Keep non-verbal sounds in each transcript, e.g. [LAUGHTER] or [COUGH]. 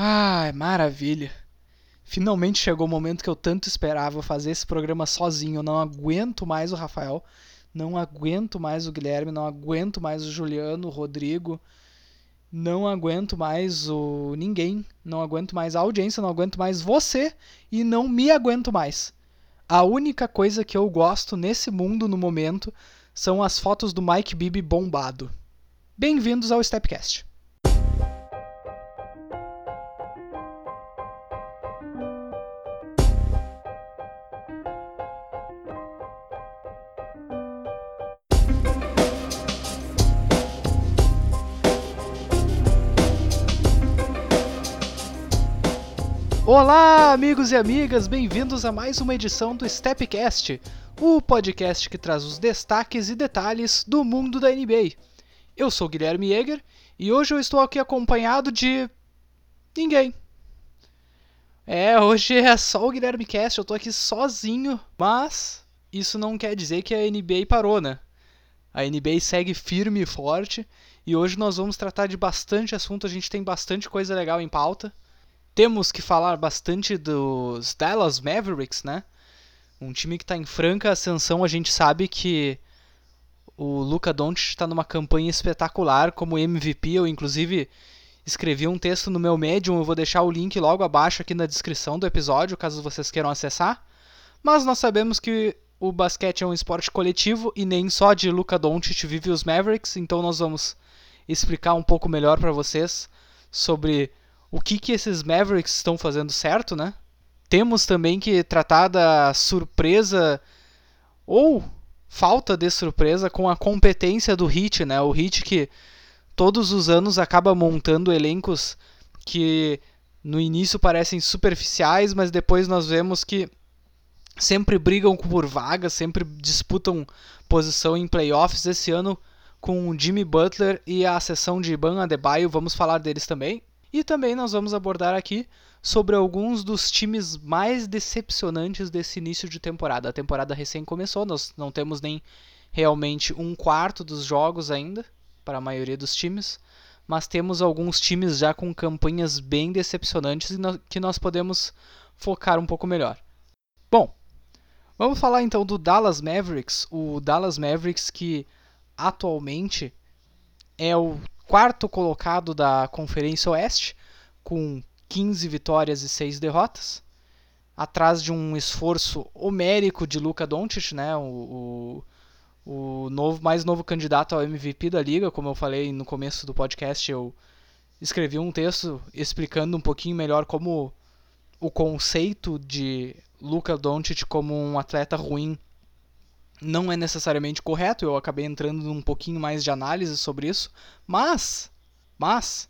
Ai, maravilha. Finalmente chegou o momento que eu tanto esperava fazer esse programa sozinho. Eu não aguento mais o Rafael, não aguento mais o Guilherme, não aguento mais o Juliano, o Rodrigo, não aguento mais o ninguém, não aguento mais a audiência, não aguento mais você e não me aguento mais. A única coisa que eu gosto nesse mundo no momento são as fotos do Mike Bibi bombado. Bem-vindos ao Stepcast. Olá, amigos e amigas, bem-vindos a mais uma edição do Stepcast, o podcast que traz os destaques e detalhes do mundo da NBA. Eu sou Guilherme Jäger e hoje eu estou aqui acompanhado de ninguém. É, hoje é só o Guilherme Cast, eu estou aqui sozinho, mas isso não quer dizer que a NBA parou, né? A NBA segue firme e forte e hoje nós vamos tratar de bastante assunto, a gente tem bastante coisa legal em pauta temos que falar bastante dos Dallas Mavericks, né? Um time que está em franca ascensão, a gente sabe que o Luca Doncic está numa campanha espetacular como MVP. Eu inclusive escrevi um texto no meu Medium, eu vou deixar o link logo abaixo aqui na descrição do episódio, caso vocês queiram acessar. Mas nós sabemos que o basquete é um esporte coletivo e nem só de Luca Doncic vive os Mavericks, então nós vamos explicar um pouco melhor para vocês sobre o que, que esses Mavericks estão fazendo certo, né? Temos também que tratar da surpresa ou falta de surpresa com a competência do Hit, né? O Hit que todos os anos acaba montando elencos que no início parecem superficiais, mas depois nós vemos que sempre brigam por vagas, sempre disputam posição em playoffs. Esse ano com o Jimmy Butler e a sessão de Iban Adebayo, vamos falar deles também. E também nós vamos abordar aqui sobre alguns dos times mais decepcionantes desse início de temporada. A temporada recém começou, nós não temos nem realmente um quarto dos jogos ainda para a maioria dos times, mas temos alguns times já com campanhas bem decepcionantes que nós podemos focar um pouco melhor. Bom, vamos falar então do Dallas Mavericks, o Dallas Mavericks que atualmente é o quarto colocado da Conferência Oeste, com 15 vitórias e 6 derrotas, atrás de um esforço homérico de Luka Doncic, né, o, o, o novo, mais novo candidato ao MVP da liga, como eu falei no começo do podcast, eu escrevi um texto explicando um pouquinho melhor como o conceito de Luka Doncic como um atleta ruim não é necessariamente correto, eu acabei entrando num pouquinho mais de análise sobre isso, mas, mas,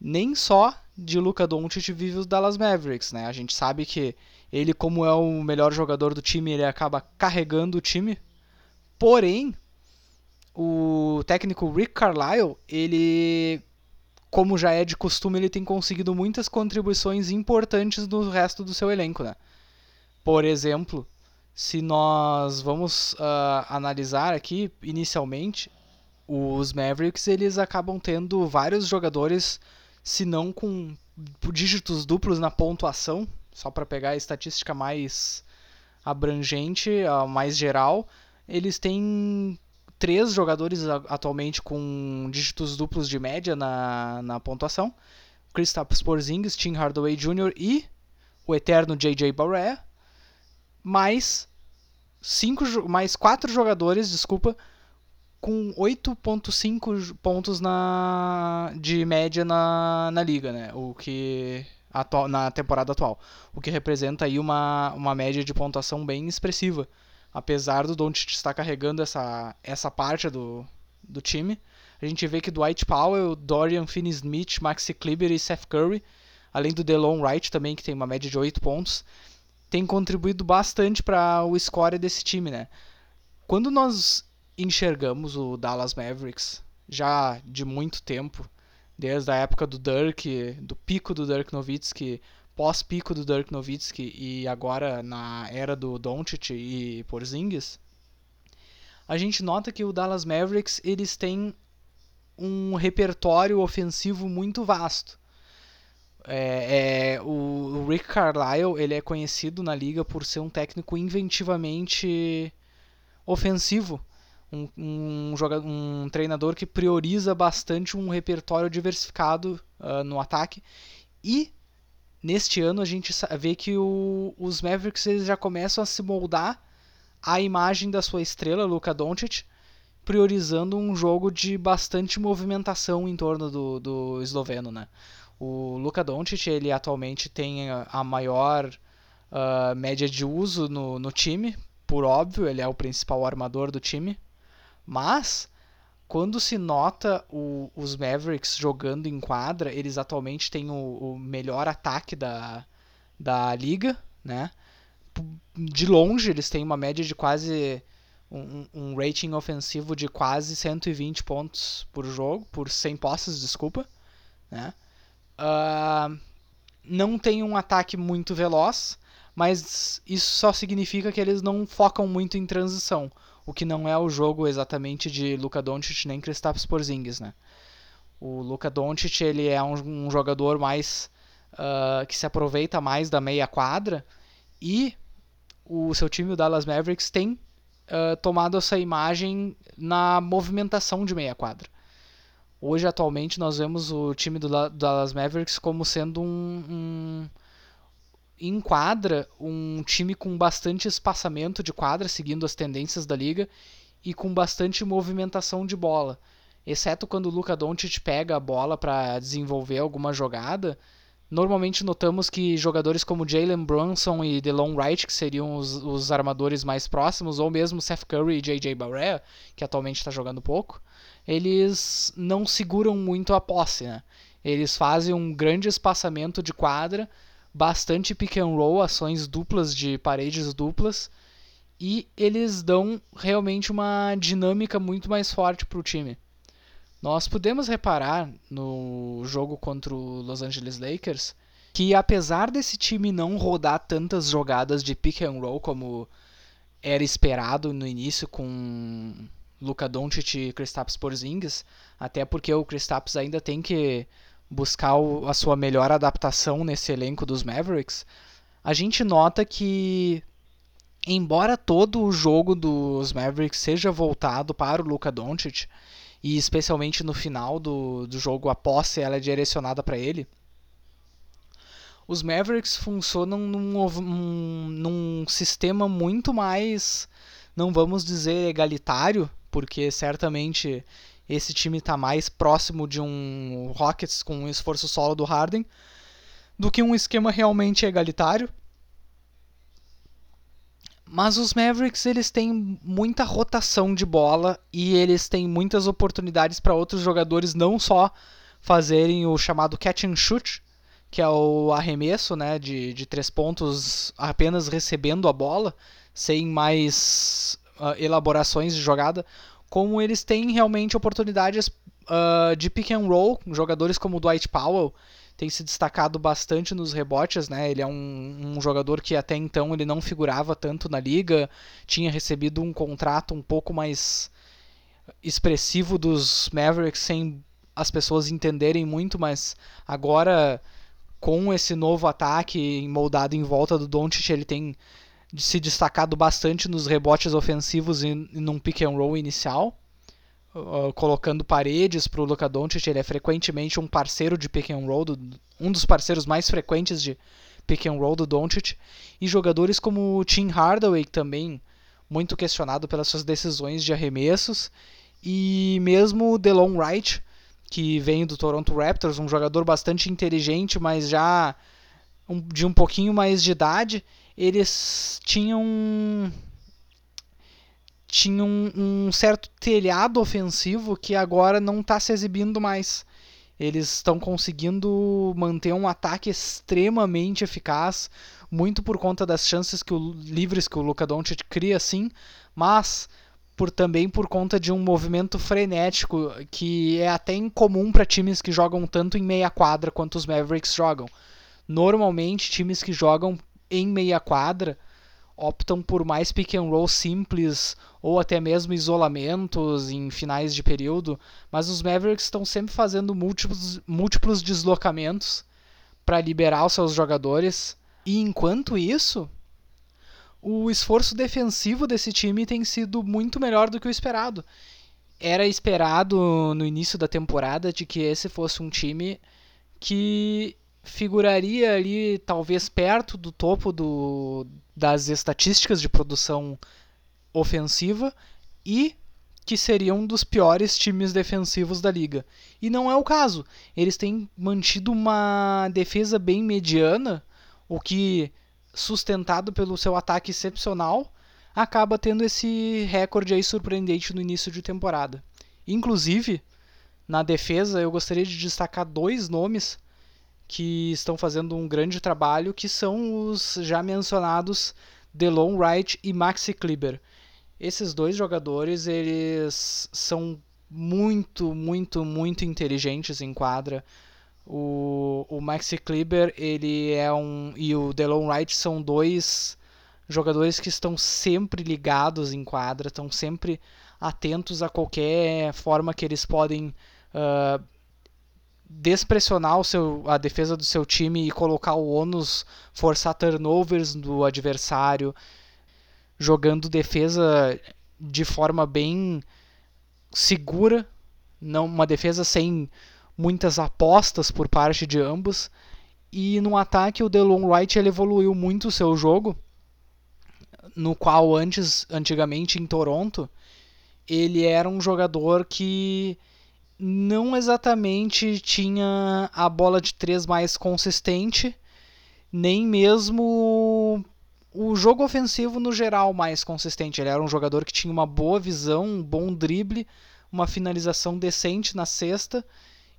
nem só de Luka Doncic vive os Dallas Mavericks, né? A gente sabe que ele, como é o melhor jogador do time, ele acaba carregando o time, porém, o técnico Rick Carlisle, ele, como já é de costume, ele tem conseguido muitas contribuições importantes do resto do seu elenco, né? Por exemplo, se nós vamos uh, analisar aqui inicialmente, os Mavericks eles acabam tendo vários jogadores, se não com dígitos duplos na pontuação, só para pegar a estatística mais abrangente, uh, mais geral, eles têm três jogadores atualmente com dígitos duplos de média na, na pontuação. Kristaps Porzingis, Tim Hardaway Jr. e o eterno J.J. Barea mais cinco, mais quatro jogadores, desculpa, com 8.5 pontos na, de média na, na liga, né? O que atual, na temporada atual, o que representa aí uma, uma média de pontuação bem expressiva, apesar do Doncic estar carregando essa, essa parte do, do time. A gente vê que Dwight Powell, Dorian Finney-Smith, Maxi Kleber e Seth Curry, além do Delon Wright também, que tem uma média de 8 pontos, tem contribuído bastante para o score desse time, né? Quando nós enxergamos o Dallas Mavericks já de muito tempo, desde a época do Dirk, do pico do Dirk Nowitzki, pós-pico do Dirk Nowitzki e agora na era do Doncic e Porzingis, a gente nota que o Dallas Mavericks eles têm um repertório ofensivo muito vasto. É, é, o, Rick Carlisle ele é conhecido na liga por ser um técnico inventivamente ofensivo, um, um, jogador, um treinador que prioriza bastante um repertório diversificado uh, no ataque e neste ano a gente vê que o, os Mavericks eles já começam a se moldar à imagem da sua estrela, Luka Doncic, priorizando um jogo de bastante movimentação em torno do, do esloveno, né? O Luka Doncic, ele atualmente tem a maior uh, média de uso no, no time, por óbvio, ele é o principal armador do time, mas quando se nota o, os Mavericks jogando em quadra, eles atualmente têm o, o melhor ataque da, da liga, né? De longe, eles têm uma média de quase um, um, rating ofensivo de quase 120 pontos por jogo, por 100 posses, desculpa, né? Uh, não tem um ataque muito veloz, mas isso só significa que eles não focam muito em transição o que não é o jogo exatamente de Luka Doncic nem Kristaps Porzingis, né? O Luka Doncic ele é um, um jogador mais uh, que se aproveita mais da meia quadra e o seu time, o Dallas Mavericks, tem uh, tomado essa imagem na movimentação de meia quadra. Hoje, atualmente, nós vemos o time do Dallas Mavericks como sendo um, um enquadra um time com bastante espaçamento de quadra, seguindo as tendências da liga, e com bastante movimentação de bola. Exceto quando o Luka Doncic pega a bola para desenvolver alguma jogada, normalmente notamos que jogadores como Jalen Brunson e DeLon Wright, que seriam os, os, armadores mais próximos, ou mesmo Seth Curry e JJ Barea, que atualmente está jogando pouco, eles não seguram muito a posse. Né? Eles fazem um grande espaçamento de quadra, bastante pick and roll, ações duplas de paredes duplas, e eles dão realmente uma dinâmica muito mais forte para o time. Nós podemos reparar no jogo contra o Los Angeles Lakers que apesar desse time não rodar tantas jogadas de pick and roll como era esperado no início com Luka Doncic e Kristaps Porzingis, até porque o Kristaps ainda tem que buscar a sua melhor adaptação nesse elenco dos Mavericks, a gente nota que embora todo o jogo dos Mavericks seja voltado para o Luka Doncic e especialmente no final do, do jogo a posse ela é direcionada para ele, os Mavericks funcionam num, num, num sistema muito mais, não vamos dizer egalitário, porque certamente esse time está mais próximo de um Rockets com um esforço solo do Harden do que um esquema realmente egalitário. Mas os Mavericks eles têm muita rotação de bola e eles têm muitas oportunidades para outros jogadores não só fazerem o chamado catch and shoot, que é o arremesso né, de, de três pontos apenas recebendo a bola, sem mais uh, elaborações de jogada, como eles têm realmente oportunidades uh, de pick and roll, jogadores como o Dwight Powell tem se destacado bastante nos rebotes, né? Ele é um, um, jogador que até então ele não figurava tanto na liga, tinha recebido um contrato um pouco mais expressivo dos Mavericks sem as pessoas entenderem muito, mas agora com esse novo ataque moldado em volta do Doncic, ele tem se destacado bastante nos rebotes ofensivos e, num pick and roll inicial, uh, colocando paredes para o Luka Doncic. Ele é frequentemente um parceiro de pick and roll, do, um dos parceiros mais frequentes de pick and roll do Doncic. E jogadores como o Tim Hardaway, também muito questionado pelas suas decisões de arremessos, e mesmo o DeLon Wright, que vem do Toronto Raptors, um jogador bastante inteligente, mas já um, de um pouquinho mais de idade eles tinham tinham um certo telhado ofensivo que agora não está se exibindo mais. Eles estão conseguindo manter um ataque extremamente eficaz, muito por conta das chances que o, livres que o Luka Doncic cria, sim, mas por também por conta de um movimento frenético que é até incomum para times que jogam tanto em meia quadra quanto os Mavericks jogam. Normalmente, times que jogam em meia quadra optam por mais pick and roll simples ou até mesmo isolamentos em finais de período, mas os Mavericks estão sempre fazendo múltiplos, múltiplos deslocamentos para liberar os seus jogadores. E enquanto isso, o esforço defensivo desse time tem sido muito melhor do que o esperado. Era esperado no início da temporada de que esse fosse um time que figuraria ali talvez perto do topo do, das estatísticas de produção ofensiva e que seria um dos piores times defensivos da liga. E não é o caso. Eles têm mantido uma defesa bem mediana, o que, sustentado pelo seu ataque excepcional, acaba tendo esse recorde aí surpreendente no início de temporada. Inclusive, na defesa, eu gostaria de destacar dois nomes que estão fazendo um grande trabalho, que são os já mencionados Delon Wright e Maxi Kleber. Esses dois jogadores, eles são muito, muito, muito inteligentes em quadra. O, o Maxi Kleber, ele é um e o Delon Wright são dois jogadores que estão sempre ligados em quadra, estão sempre atentos a qualquer forma que eles podem uh, despressionar o seu, a defesa do seu time e colocar o ônus, forçar turnovers do adversário, jogando defesa de forma bem segura, não uma defesa sem muitas apostas por parte de ambos. E no ataque o Delon Wright ele evoluiu muito o seu jogo, no qual antes, antigamente em Toronto, ele era um jogador que não exatamente tinha a bola de três mais consistente, nem mesmo o jogo ofensivo no geral mais consistente. Ele era um jogador que tinha uma boa visão, um bom drible, uma finalização decente na cesta,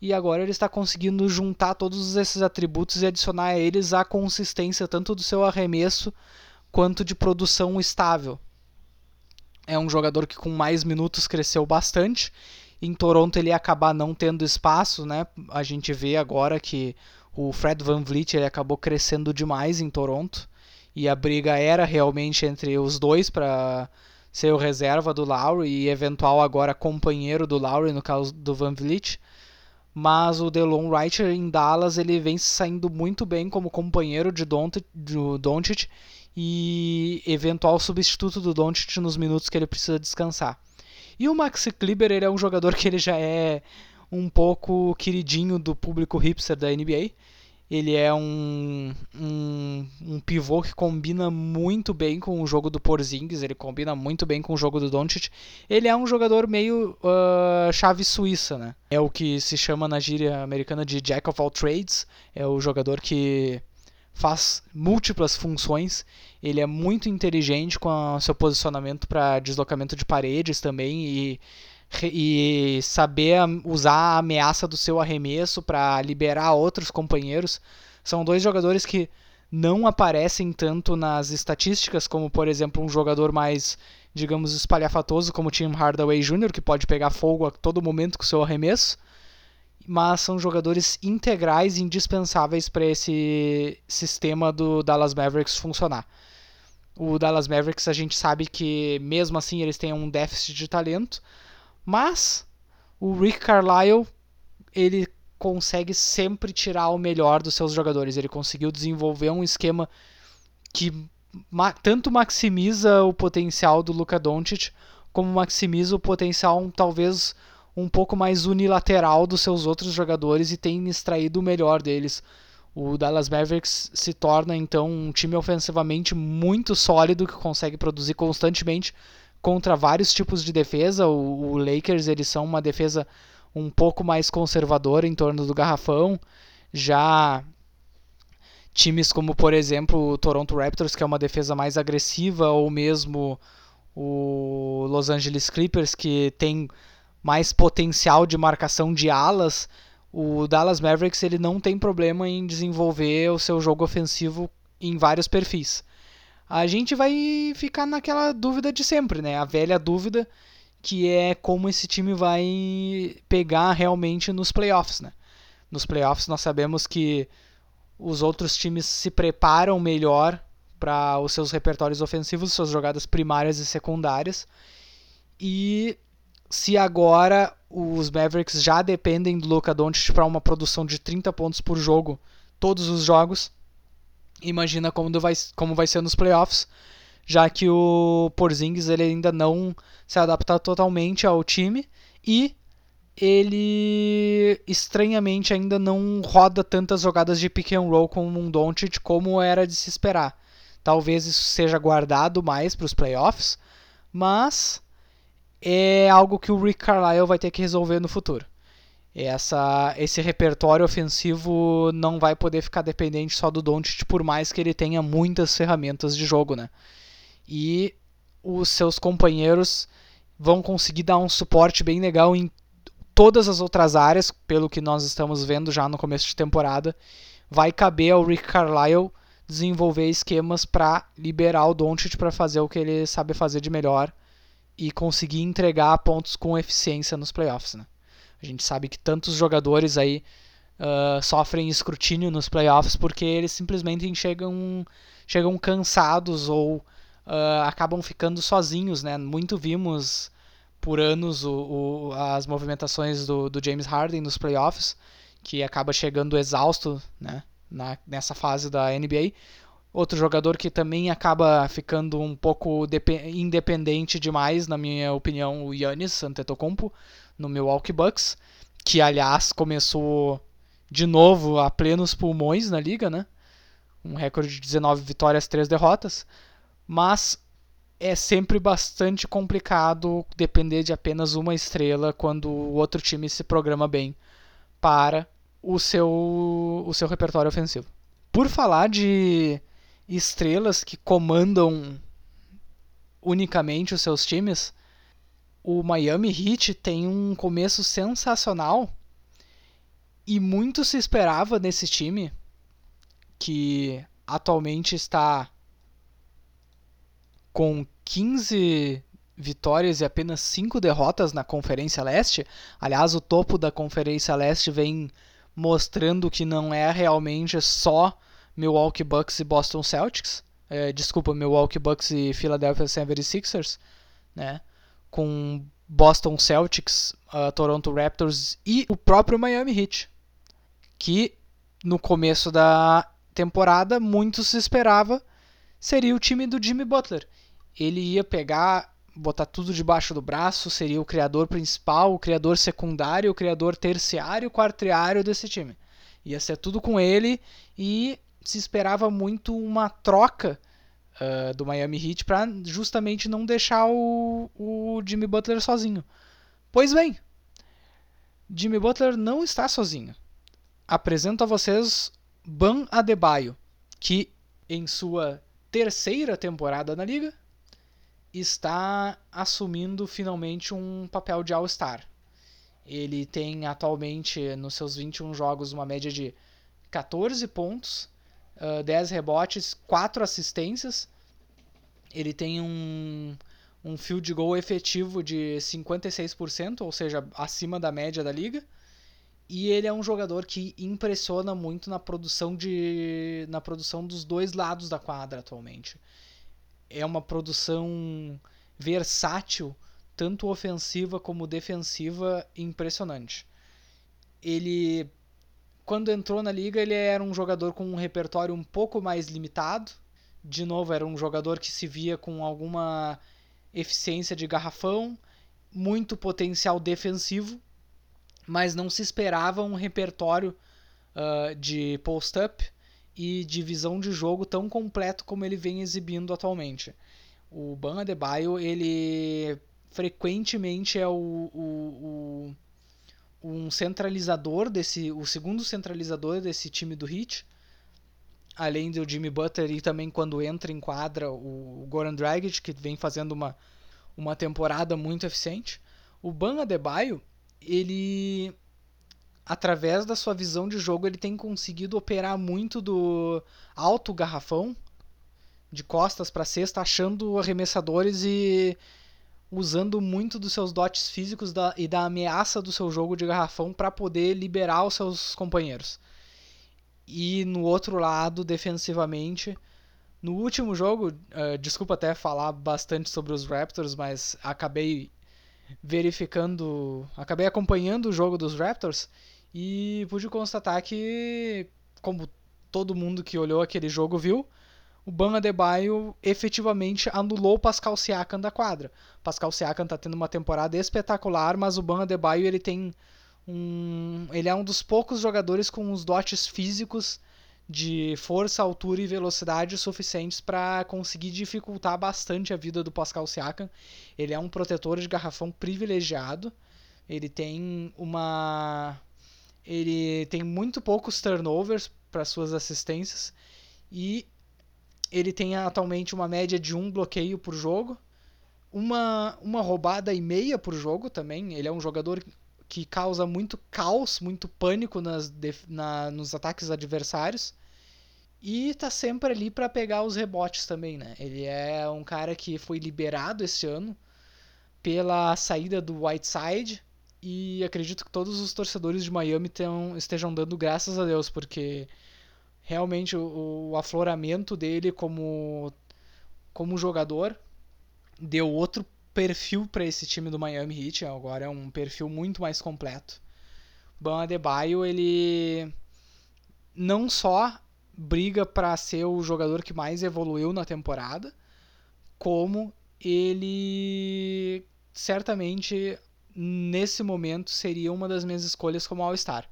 e agora ele está conseguindo juntar todos esses atributos e adicionar a eles a consistência tanto do seu arremesso quanto de produção estável. É um jogador que com mais minutos cresceu bastante em Toronto ele ia acabar não tendo espaço, né? A gente vê agora que o Fred Van Vliet ele acabou crescendo demais em Toronto e a briga era realmente entre os dois para ser o reserva do Lowry e eventual agora companheiro do Lowry no caso do Van Vliet. Mas o Delon Wright em Dallas ele vem saindo muito bem como companheiro de Doncic e eventual substituto do Doncic nos minutos que ele precisa descansar. E o Maxi Kleber, ele é um jogador que ele já é um pouco queridinho do público hipster da NBA. Ele é um, um, um, pivô que combina muito bem com o jogo do Porzingis, ele combina muito bem com o jogo do Doncic. Ele é um jogador meio uh, chave suíça, né? É o que se chama na gíria americana de Jack of all trades. É o jogador que faz múltiplas funções. Ele é muito inteligente com o seu posicionamento para deslocamento de paredes também e, e saber usar a ameaça do seu arremesso para liberar outros companheiros. São dois jogadores que não aparecem tanto nas estatísticas, como por exemplo um jogador mais, digamos, espalhafatoso como Tim Hardaway Jr., que pode pegar fogo a todo momento com o seu arremesso mas são jogadores integrais e indispensáveis para esse sistema do Dallas Mavericks funcionar. O Dallas Mavericks a gente sabe que mesmo assim eles têm um déficit de talento, mas o Rick Carlisle ele consegue sempre tirar o melhor dos seus jogadores. Ele conseguiu desenvolver um esquema que ma tanto maximiza o potencial do Luka Doncic como maximiza o potencial talvez um pouco mais unilateral dos seus outros jogadores e tem extraído o melhor deles. O Dallas Mavericks se torna então um time ofensivamente muito sólido que consegue produzir constantemente contra vários tipos de defesa. O, o Lakers eles são uma defesa um pouco mais conservadora em torno do garrafão. Já times como por exemplo o Toronto Raptors que é uma defesa mais agressiva ou mesmo o Los Angeles Clippers que tem mais potencial de marcação de alas, o Dallas Mavericks ele não tem problema em desenvolver o seu jogo ofensivo em vários perfis. A gente vai ficar naquela dúvida de sempre, né? A velha dúvida que é como esse time vai pegar realmente nos playoffs, né? Nos playoffs nós sabemos que os outros times se preparam melhor para os seus repertórios ofensivos, suas jogadas primárias e secundárias. E se agora os Mavericks já dependem do Luka Doncic para uma produção de 30 pontos por jogo todos os jogos. Imagina como vai, como vai ser nos playoffs, já que o Porzingis ele ainda não se adapta totalmente ao time e ele estranhamente ainda não roda tantas jogadas de pick and roll como um Doncic como era de se esperar. Talvez isso seja guardado mais para os playoffs, mas é algo que o Rick Carlisle vai ter que resolver no futuro. Essa, esse repertório ofensivo não vai poder ficar dependente só do Doncic, por mais que ele tenha muitas ferramentas de jogo, né? E os seus companheiros vão conseguir dar um suporte bem legal em todas as outras áreas, pelo que nós estamos vendo já no começo de temporada. Vai caber ao Rick Carlisle desenvolver esquemas para liberar o Doncic para fazer o que ele sabe fazer de melhor e conseguir entregar pontos com eficiência nos playoffs, né? A gente sabe que tantos jogadores aí uh, sofrem escrutínio nos playoffs porque eles simplesmente chegam, chegam cansados ou uh, acabam ficando sozinhos, né? Muito vimos por anos o, o, as movimentações do, do, James Harden nos playoffs, que acaba chegando exausto, né? Na, nessa fase da NBA. Outro jogador que também acaba ficando um pouco independente demais, na minha opinião, o Yannis Antetokounmpo, no Milwaukee Bucks, que aliás começou de novo a plenos pulmões na liga, né? Um recorde de 19 vitórias, 3 derrotas, mas é sempre bastante complicado depender de apenas uma estrela quando o outro time se programa bem para o seu, o seu repertório ofensivo. Por falar de estrelas que comandam unicamente os seus times, o Miami Heat tem um começo sensacional e muito se esperava nesse time que atualmente está com 15 vitórias e apenas 5 derrotas na Conferência Leste. Aliás, o topo da Conferência Leste vem mostrando que não é realmente só Milwaukee Bucks e Boston Celtics. É, desculpa, Milwaukee Bucks e Philadelphia 76ers, né? com Boston Celtics, uh, Toronto Raptors e o próprio Miami Heat, que no começo da temporada muito se esperava seria o time do Jimmy Butler. Ele ia pegar, botar tudo debaixo do braço, seria o criador principal, o criador secundário, o criador terciário, quartiário desse time. Ia ser tudo com ele e se esperava muito uma troca uh, do Miami Heat para justamente não deixar o, o Jimmy Butler sozinho. Pois bem, Jimmy Butler não está sozinho. Apresento a vocês Ban Adebayo, que em sua terceira temporada na liga está assumindo finalmente um papel de All-Star. Ele tem atualmente nos seus 21 jogos uma média de 14 pontos, uh, ah, 10 rebotes, 4 assistências. Ele tem um, um field goal efetivo de 56%, ou seja, acima da média da liga. E ele é um jogador que impressiona muito na produção de na produção dos dois lados da quadra atualmente. É uma produção versátil, tanto ofensiva como defensiva, impressionante. Ele quando entrou na liga, ele era um jogador com um repertório um pouco mais limitado. De novo, era um jogador que se via com alguma eficiência de garrafão, muito potencial defensivo, mas não se esperava um repertório uh, de post-up e de visão de jogo tão completo como ele vem exibindo atualmente. O Ban Adebayo, ele frequentemente é o, o, o um centralizador desse, o segundo centralizador desse time do Heat, além do Jimmy Butler e também quando entra em quadra o Goran Dragic, que vem fazendo uma, uma temporada muito eficiente. O Ban Adebayo, ele através da sua visão de jogo, ele tem conseguido operar muito do alto garrafão, de costas para cesta, achando arremessadores e usando muito dos seus dotes físicos da, e da ameaça do seu jogo de garrafão para poder liberar os seus companheiros. E no outro lado, defensivamente, no último jogo, uh, desculpa até falar bastante sobre os Raptors, mas acabei verificando, acabei acompanhando o jogo dos Raptors e pude constatar que, como todo mundo que olhou aquele jogo viu, o Ban Adebayo efetivamente anulou o Pascal Siakam da quadra. Pascal Siakam está tendo uma temporada espetacular, mas o Ban Adebayo ele tem um, ele é um dos poucos jogadores com os dotes físicos de força, altura e velocidade suficientes para conseguir dificultar bastante a vida do Pascal Siakam. Ele é um protetor de garrafão privilegiado. Ele tem uma ele tem muito poucos turnovers para suas assistências e ele tem atualmente uma média de um bloqueio por jogo, uma, uma roubada e meia por jogo também. Ele é um jogador que causa muito caos, muito pânico nas, na, nos ataques adversários. E tá sempre ali para pegar os rebotes também, né? Ele é um cara que foi liberado esse ano pela saída do Whiteside e acredito que todos os torcedores de Miami tão, estejam dando graças a Deus, porque realmente o, o afloramento dele como, como jogador deu outro perfil para esse time do Miami Heat. Agora é um perfil muito mais completo. Ban Adebayo, ele não só briga para ser o jogador que mais evoluiu na temporada, como ele certamente nesse momento seria uma das minhas escolhas como All-Star.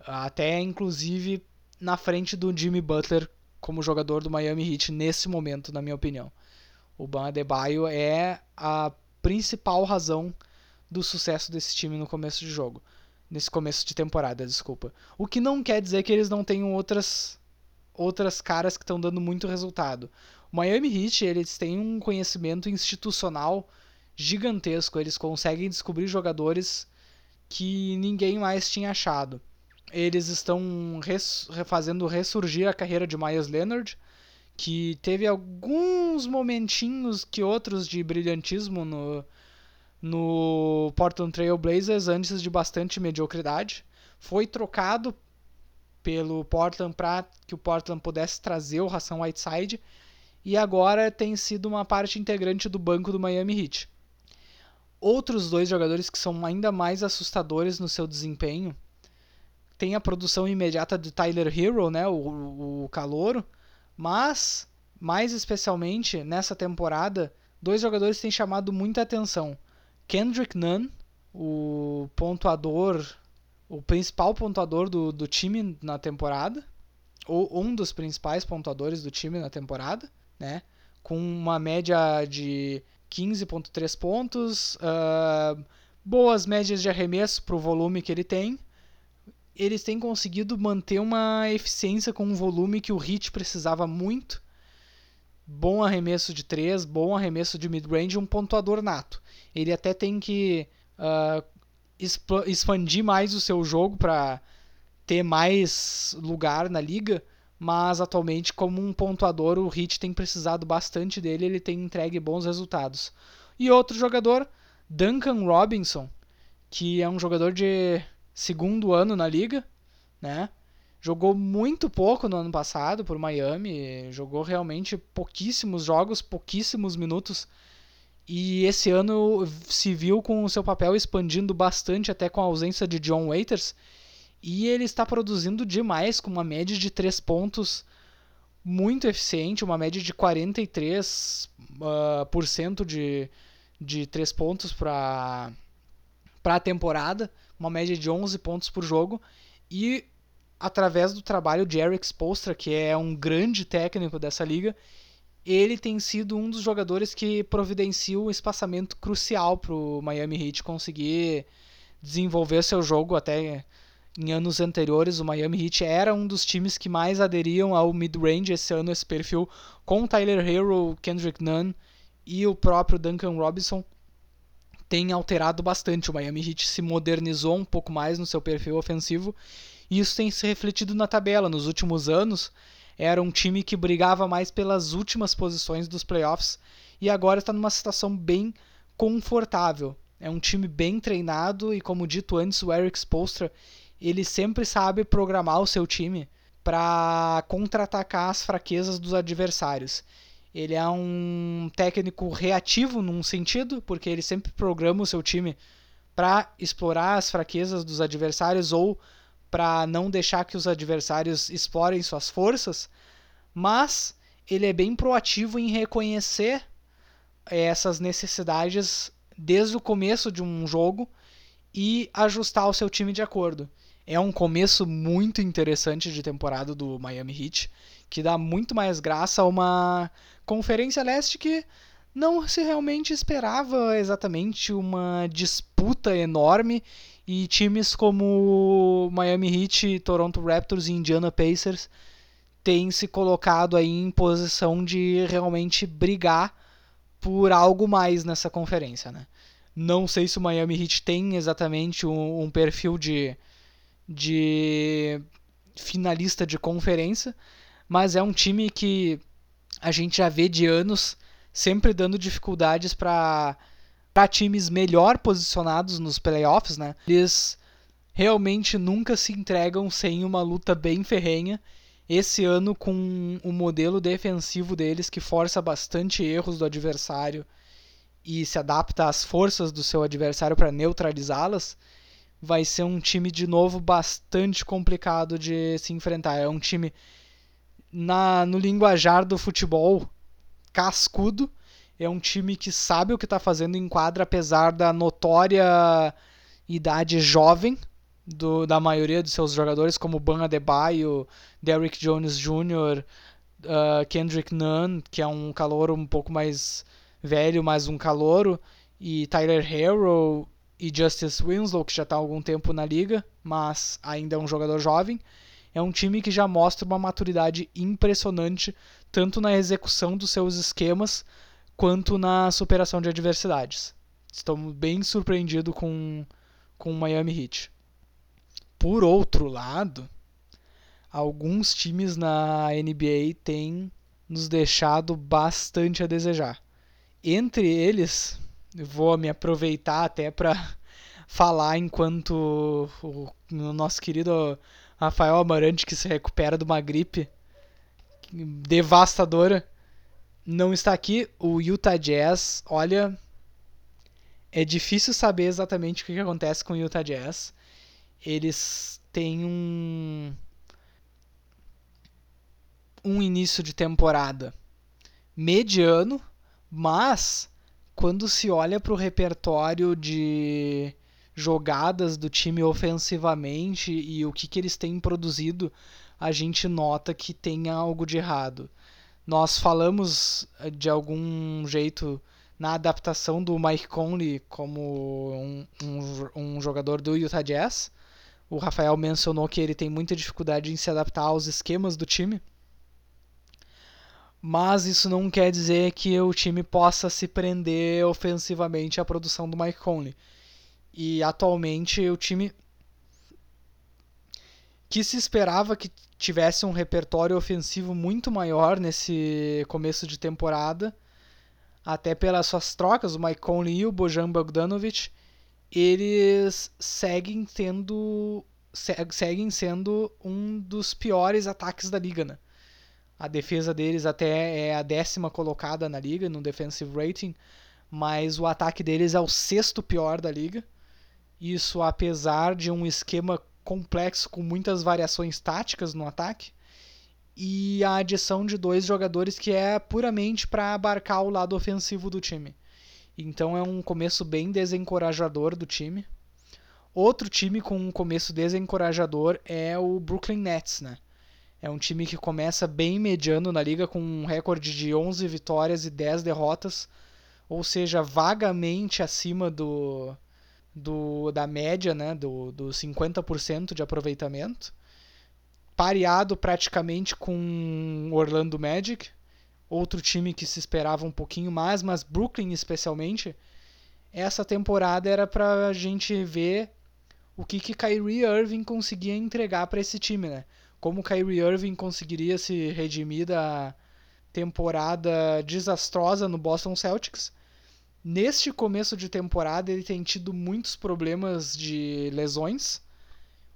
Até inclusive na frente do Jimmy Butler como jogador do Miami Heat nesse momento, na minha opinião. O Ban Adebayo é a principal razão do sucesso desse time no começo de jogo. Nesse começo de temporada, desculpa. O que não quer dizer que eles não tenham outras outras caras que estão dando muito resultado. O Miami Heat, eles têm um conhecimento institucional gigantesco, eles conseguem descobrir jogadores que ninguém mais tinha achado eles estão res, fazendo ressurgir a carreira de Myers Leonard, que teve alguns momentinhos que outros de brilhantismo no, no Portland Trail Blazers antes de bastante mediocridade. Foi trocado pelo Portland para que o Portland pudesse trazer o Ração Whiteside e agora tem sido uma parte integrante do banco do Miami Heat. Outros dois jogadores que são ainda mais assustadores no seu desempenho tem a produção imediata de Tyler Hero, né, o, o calouro, mas mais especialmente nessa temporada, dois jogadores têm chamado muita atenção. Kendrick Nunn, o pontuador, o principal pontuador do, do time na temporada, ou um dos principais pontuadores do time na temporada, né, com uma média de 15.3 pontos, uh, boas médias de arremesso para o volume que ele tem, eles têm conseguido manter uma eficiência com um volume que o Hit precisava muito. Bom arremesso de 3, bom arremesso de mid-range um pontuador nato. Ele até tem que uh, expandir mais o seu jogo para ter mais lugar na liga, mas atualmente, como um pontuador, o Hit tem precisado bastante dele, ele tem entregue bons resultados. E outro jogador, Duncan Robinson, que é um jogador de segundo ano na liga, né? Jogou muito pouco no ano passado por Miami, jogou realmente pouquíssimos jogos, pouquíssimos minutos. E esse ano se viu com o seu papel expandindo bastante, até com a ausência de John Waiters. E ele está produzindo demais, com uma média de 3 pontos muito eficiente, uma média de 43% uh, por cento de, de 3 pontos para a temporada uma média de 11 pontos por jogo. E através do trabalho de Eric Spoelstra, que é um grande técnico dessa liga, ele tem sido um dos jogadores que providencia um espaçamento crucial para o Miami Heat conseguir desenvolver seu jogo até em anos anteriores. O Miami Heat era um dos times que mais aderiam ao mid-range esse ano esse perfil com Tyler Hero, Kendrick Nunn e o próprio Duncan Robinson tem alterado bastante. O Miami Heat se modernizou um pouco mais no seu perfil ofensivo e isso tem se refletido na tabela. Nos últimos anos, era um time que brigava mais pelas últimas posições dos playoffs e agora está numa situação bem confortável. É um time bem treinado e, como dito antes, o Eric Spoelstra ele sempre sabe programar o seu time para contra-atacar as fraquezas dos adversários. Ele é um técnico reativo num sentido, porque ele sempre programa o seu time para explorar as fraquezas dos adversários ou para não deixar que os adversários explorem suas forças, mas ele é bem proativo em reconhecer essas necessidades desde o começo de um jogo e ajustar o seu time de acordo. É um começo muito interessante de temporada do Miami Heat, que dá muito mais graça a uma Conferência Leste que não se realmente esperava exatamente uma disputa enorme e times como Miami Heat, Toronto Raptors e Indiana Pacers têm se colocado aí em posição de realmente brigar por algo mais nessa conferência, né? Não sei se o Miami Heat tem exatamente um, um perfil de, de finalista de conferência, mas é um time que a gente já vê de anos sempre dando dificuldades para times melhor posicionados nos playoffs, né? Eles realmente nunca se entregam sem uma luta bem ferrenha. Esse ano com o modelo defensivo deles que força bastante erros do adversário e se adapta às forças do seu adversário para neutralizá-las, vai ser um time de novo bastante complicado de se enfrentar. É um time na no linguajar do futebol cascudo, é um time que sabe o que está fazendo em quadra, apesar da notória idade jovem do, da maioria de seus jogadores, como Ban Adebayo, Derrick Jones Jr., uh, Kendrick Nunn, que é um calor um pouco mais velho, mas um calouro, e Tyler Harrow e Justice Winslow, que já está há algum tempo na liga, mas ainda é um jogador jovem. É um time que já mostra uma maturidade impressionante, tanto na execução dos seus esquemas, quanto na superação de adversidades. Estou bem surpreendido com, com o Miami Heat. Por outro lado, alguns times na NBA têm nos deixado bastante a desejar. Entre eles, vou me aproveitar até para [LAUGHS] falar enquanto o, o nosso querido Rafael Amarante, que se recupera de uma gripe devastadora, não está aqui. O Utah Jazz, olha, é difícil saber exatamente o que, acontece com o Utah Jazz. Eles têm um um início de temporada mediano, mas quando se olha para o repertório de jogadas do time ofensivamente e o que, que eles têm produzido, a gente nota que tem algo de errado. Nós falamos eh, de algum jeito na adaptação do Mike Conley como um, um, um, jogador do Utah Jazz. O Rafael mencionou que ele tem muita dificuldade em se adaptar aos esquemas do time. Mas isso não quer dizer que o time possa se prender ofensivamente à produção do Mike Conley. E atualmente o time que se esperava que tivesse um repertório ofensivo muito maior nesse começo de temporada, até pelas suas trocas, o Mike Conley e o Bojan Bogdanovic, eles seguem tendo seguem sendo um dos piores ataques da liga, né? A defesa deles até é a décima colocada na liga no defensive rating, mas o ataque deles é o sexto pior da liga. Isso apesar de um esquema complexo com muitas variações táticas no ataque e a adição de dois jogadores que é puramente para abarcar o lado ofensivo do time. Então é um começo bem desencorajador do time. Outro time com um começo desencorajador é o Brooklyn Nets, né? É um time que começa bem mediano na liga com um recorde de 11 vitórias e 10 derrotas, ou seja, vagamente acima do do, da média, né, do, do 50% de aproveitamento, pareado praticamente com Orlando Magic, outro time que se esperava um pouquinho mais, mas Brooklyn especialmente, essa temporada era para a gente ver o que, que Kyrie Irving conseguia entregar para esse time, né? Como Kyrie Irving conseguiria se redimir da temporada desastrosa no Boston Celtics Neste começo de temporada, ele tem tido muitos problemas de lesões,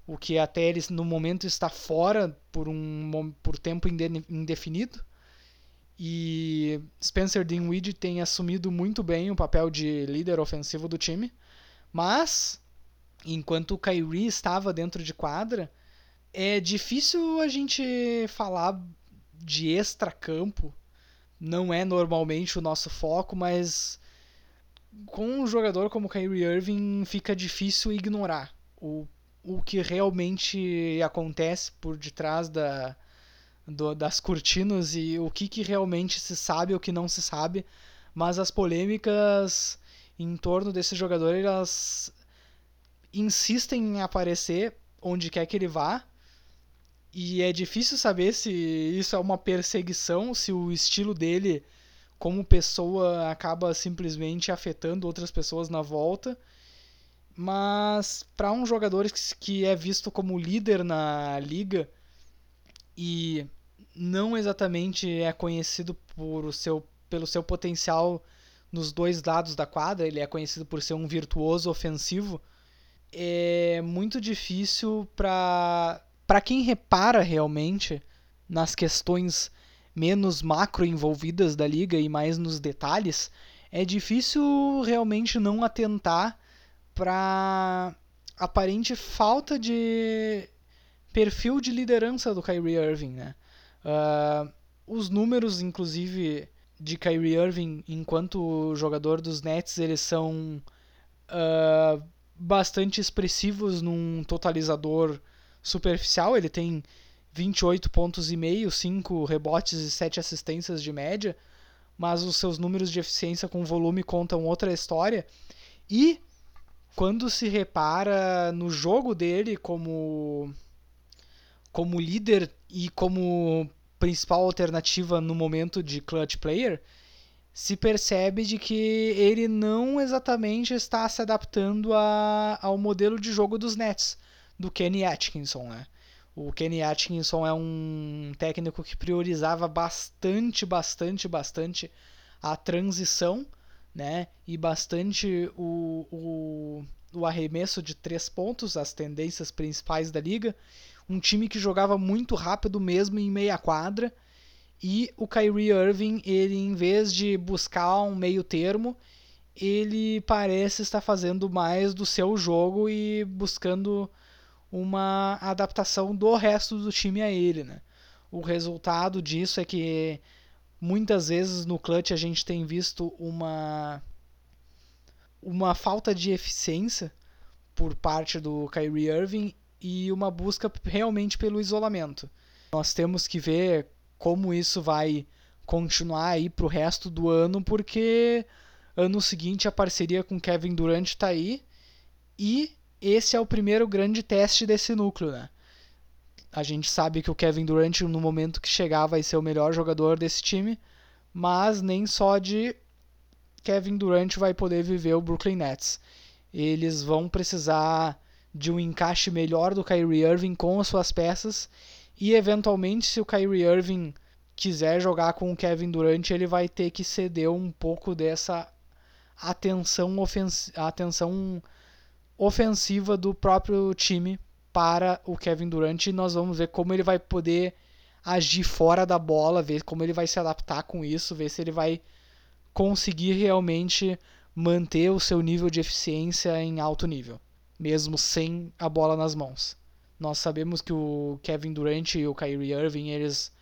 o que até ele no momento está fora por um por tempo indefinido. E Spencer Dinwiddie tem assumido muito bem o papel de líder ofensivo do time, mas enquanto o Kyrie estava dentro de quadra, É difícil a gente falar de extra-campo, não é normalmente o nosso foco, mas com um jogador como Kyrie Irving fica difícil ignorar o, o que realmente acontece por detrás da, do, das cortinas e o que, que realmente se sabe o que não se sabe, mas as polêmicas em torno desse jogador elas insistem em aparecer onde quer que ele vá e é difícil saber se isso é uma perseguição, se o estilo dele como pessoa acaba simplesmente afetando outras pessoas na volta. Mas para um jogador que é visto como líder na liga e não exatamente é conhecido por o seu, pelo seu potencial nos dois lados da quadra, ele é conhecido por ser um virtuoso ofensivo, é muito difícil para para quem repara realmente nas questões menos macro envolvidas da liga e mais nos detalhes, é difícil realmente não atentar para aparente falta de perfil de liderança do Kyrie Irving, né? Uh, os números, inclusive, de Kyrie Irving enquanto jogador dos Nets, eles são uh, bastante expressivos num totalizador superficial, ele tem 28 pontos e meio, 5 rebotes e 7 assistências de média, mas os seus números de eficiência com volume contam outra história. E quando se repara no jogo dele como como líder e como principal alternativa no momento de clutch player, se percebe de que ele não exatamente está se adaptando a, ao modelo de jogo dos Nets do Kenny Atkinson, né? O Kenny Atkinson é um técnico que priorizava bastante, bastante, bastante a transição, né? E bastante o, o, o arremesso de três pontos, as tendências principais da liga. Um time que jogava muito rápido mesmo em meia quadra. E o Kyrie Irving, ele em vez de buscar um meio termo, ele parece estar fazendo mais do seu jogo e buscando uma adaptação do resto do time a ele, né? O resultado disso é que muitas vezes no clutch a gente tem visto uma uma falta de eficiência por parte do Kyrie Irving e uma busca realmente pelo isolamento. Nós temos que ver como isso vai continuar aí pro resto do ano, porque ano seguinte a parceria com Kevin Durant está aí e esse é o primeiro grande teste desse núcleo, né? A gente sabe que o Kevin Durant, no momento que chegar, vai ser o melhor jogador desse time, mas nem só de Kevin Durant vai poder viver o Brooklyn Nets. Eles vão precisar de um encaixe melhor do Kyrie Irving com as suas peças e eventualmente se o Kyrie Irving quiser jogar com o Kevin Durant, ele vai ter que ceder um pouco dessa atenção ofensiva, atenção ofensiva do próprio time para o Kevin Durant e nós vamos ver como ele vai poder agir fora da bola, ver como ele vai se adaptar com isso, ver se ele vai conseguir realmente manter o seu nível de eficiência em alto nível, mesmo sem a bola nas mãos. Nós sabemos que o Kevin Durant e o Kyrie Irving, eles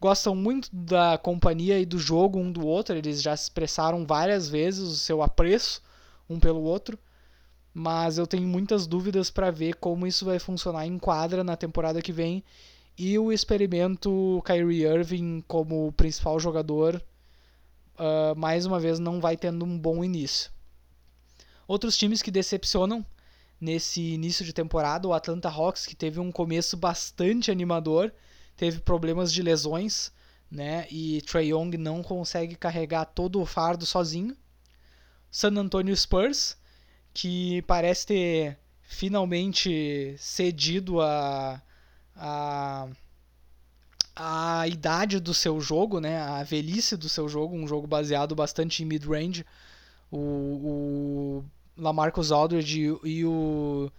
gostam muito da companhia e do jogo um do outro, eles já expressaram várias vezes o seu apreço um pelo outro mas eu tenho muitas dúvidas para ver como isso vai funcionar em quadra na temporada que vem e o experimento Kyrie Irving como principal jogador uh, mais uma vez não vai tendo um bom início. Outros times que decepcionam nesse início de temporada, o Atlanta Hawks que teve um começo bastante animador, teve problemas de lesões, né? E Trae Young não consegue carregar todo o fardo sozinho. San Antonio Spurs que parece ter finalmente cedido a, a, a idade do seu jogo, né? a velhice do seu jogo, um jogo baseado bastante em mid-range. O, o Lamarcus Aldridge e, o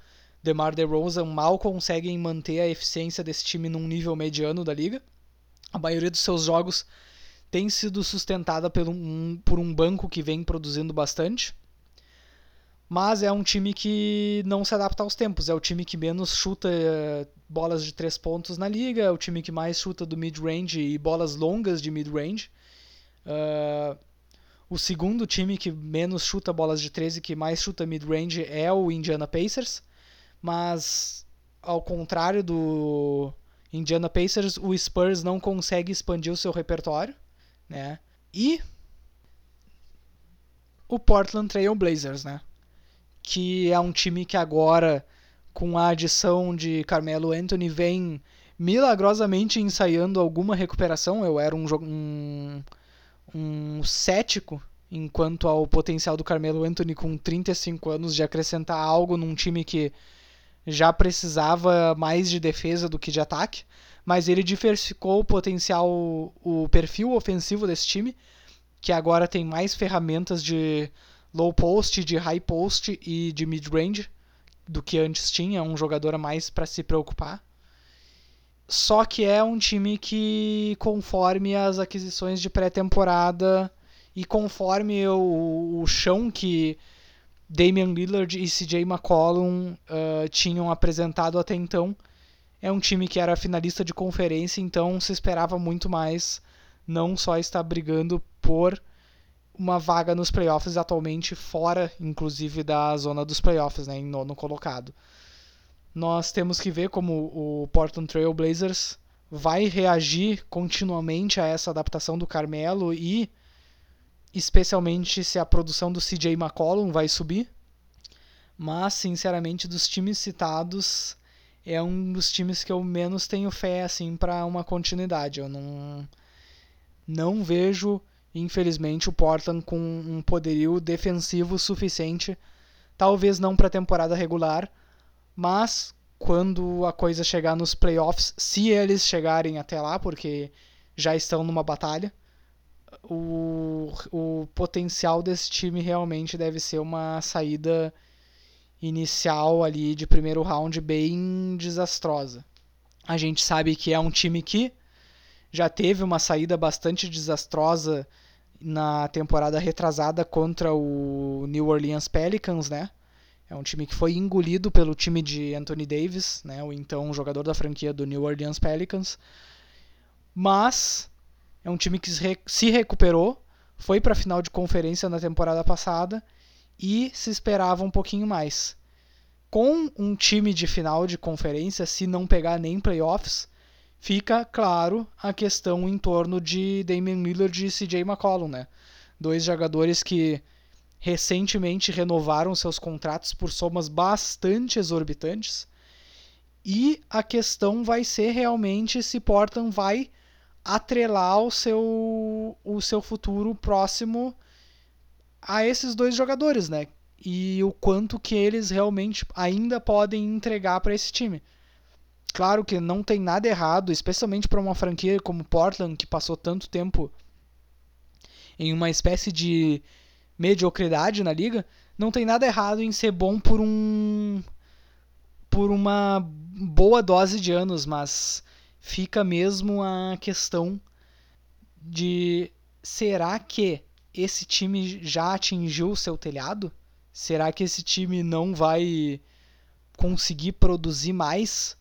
DeMar DeRozan mal conseguem manter a eficiência desse time num nível mediano da liga. A maioria dos seus jogos tem sido sustentada por um, por um banco que vem produzindo bastante. Mas é um time que não se adapta aos tempos. É o time que menos chuta eh, bolas de três pontos na liga, é o time que mais chuta do mid-range e bolas longas de mid-range. Uh, o segundo time que menos chuta bolas de 13 e que mais chuta mid-range é o Indiana Pacers, mas ao contrário do Indiana Pacers, o Spurs não consegue expandir o seu repertório, né? E o Portland Trail Blazers, né? Que é um time que agora, com a adição de Carmelo Anthony, vem milagrosamente ensaiando alguma recuperação. Eu era um, um, um cético enquanto ao potencial do Carmelo Anthony com 35 anos de acrescentar algo num time que já precisava mais de defesa do que de ataque, mas ele diversificou o potencial, o perfil ofensivo desse time, que agora tem mais ferramentas de low post, de high post e de mid range do que antes tinha, um jogador a mais para se preocupar. Só que é um time que, conforme as aquisições de pré-temporada e conforme o, o chão que Damian Lillard e CJ McCollum uh, tinham apresentado até então. É um time que era finalista de conferência, então se esperava muito mais, não só estar brigando por uma vaga nos playoffs atualmente fora, inclusive, da zona dos playoffs, né, em nono colocado. Nós temos que ver como o Portland Trail Blazers vai reagir continuamente a essa adaptação do Carmelo e especialmente se a produção do CJ McCollum vai subir. Mas, sinceramente, dos times citados, é um dos times que eu menos tenho fé assim para uma continuidade. Eu não não vejo, infelizmente, o Portland com um poderio defensivo suficiente, talvez não para a temporada regular, mas quando a coisa chegar nos playoffs, se eles chegarem até lá, porque já estão numa batalha, o, o potencial desse time realmente deve ser uma saída inicial ali de primeiro round bem desastrosa. A gente sabe que é um time que já teve uma saída bastante desastrosa na temporada retrasada contra o New Orleans Pelicans, né? É um time que foi engolido pelo time de Anthony Davis, né? O então jogador da franquia do New Orleans Pelicans. Mas é um time que se recuperou, foi para a final de conferência na temporada passada e se esperava um pouquinho mais. Com um time de final de conferência, se não pegar nem playoffs, fica claro a questão em torno de Damian Lillard e CJ McCollum, né? Dois jogadores que recentemente renovaram seus contratos por somas bastante exorbitantes. E a questão vai ser realmente se Portland vai atrelar o seu, o seu futuro próximo a esses dois jogadores, né? E o quanto que eles realmente ainda podem entregar para esse time. Claro que não tem nada errado, especialmente para uma franquia como Portland, que passou tanto tempo em uma espécie de mediocridade na liga, não tem nada errado em ser bom por um por uma boa dose de anos, mas fica mesmo a questão de será que esse time já atingiu o seu telhado? Será que esse time não vai conseguir produzir mais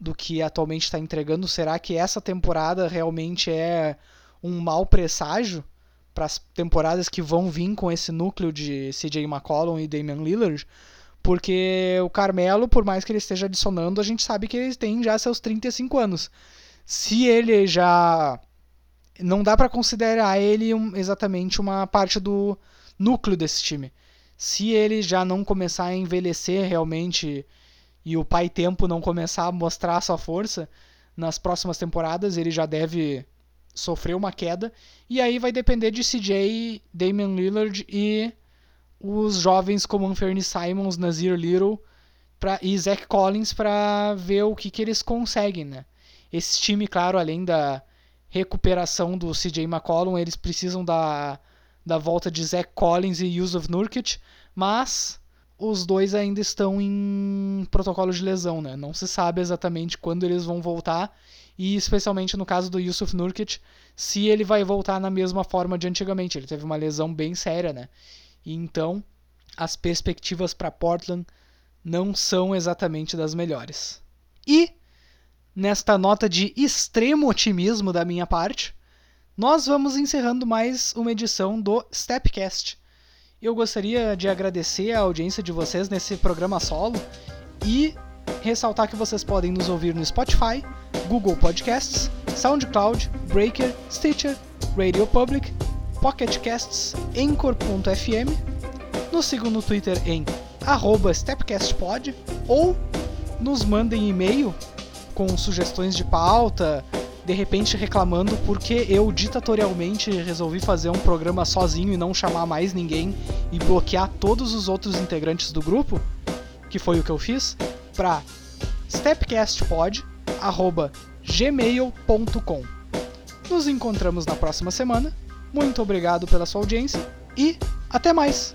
do que atualmente está entregando? Será que essa temporada realmente é um mau presságio para as temporadas que vão vir com esse núcleo de CJ McCollum e Damian Lillard? Porque o Carmelo, por mais que ele esteja adicionando, a gente sabe que ele tem já seus 35 anos. Se ele já. Não dá para considerar ele um, exatamente uma parte do núcleo desse time. Se ele já não começar a envelhecer realmente e o pai tempo não começar a mostrar a sua força nas próximas temporadas, ele já deve sofrer uma queda. E aí vai depender de CJ, Damian Lillard e os jovens como Anthony Simons, Nazir Little pra, e Zach Collins para ver o que, que eles conseguem, né? Esse time, claro, além da recuperação do CJ McCollum, eles precisam da, da volta de Zach Collins e Yusuf Nurkic, mas os dois ainda estão em protocolo de lesão, né? Não se sabe exatamente quando eles vão voltar e especialmente no caso do Yusuf Nurkic, se ele vai voltar na mesma forma de antigamente. Ele teve uma lesão bem séria, né? então as perspectivas para Portland não são exatamente das melhores. E, nesta nota de extremo otimismo da minha parte, nós vamos encerrando mais uma edição do Stepcast. Eu gostaria de agradecer a audiência de vocês nesse programa solo e ressaltar que vocês podem nos ouvir no Spotify, Google Podcasts, SoundCloud, Breaker, Stitcher, Radio Public, Pocket Casts, Anchor.fm. Nos sigam no Twitter em StepcastPod ou nos mandem e-mail com sugestões de pauta, de repente reclamando porque eu ditatorialmente resolvi fazer um programa sozinho e não chamar mais ninguém e bloquear todos os outros integrantes do grupo, que foi o que eu fiz, para stepcastpod@gmail.com. Nos encontramos na próxima semana. Muito obrigado pela sua audiência e até mais.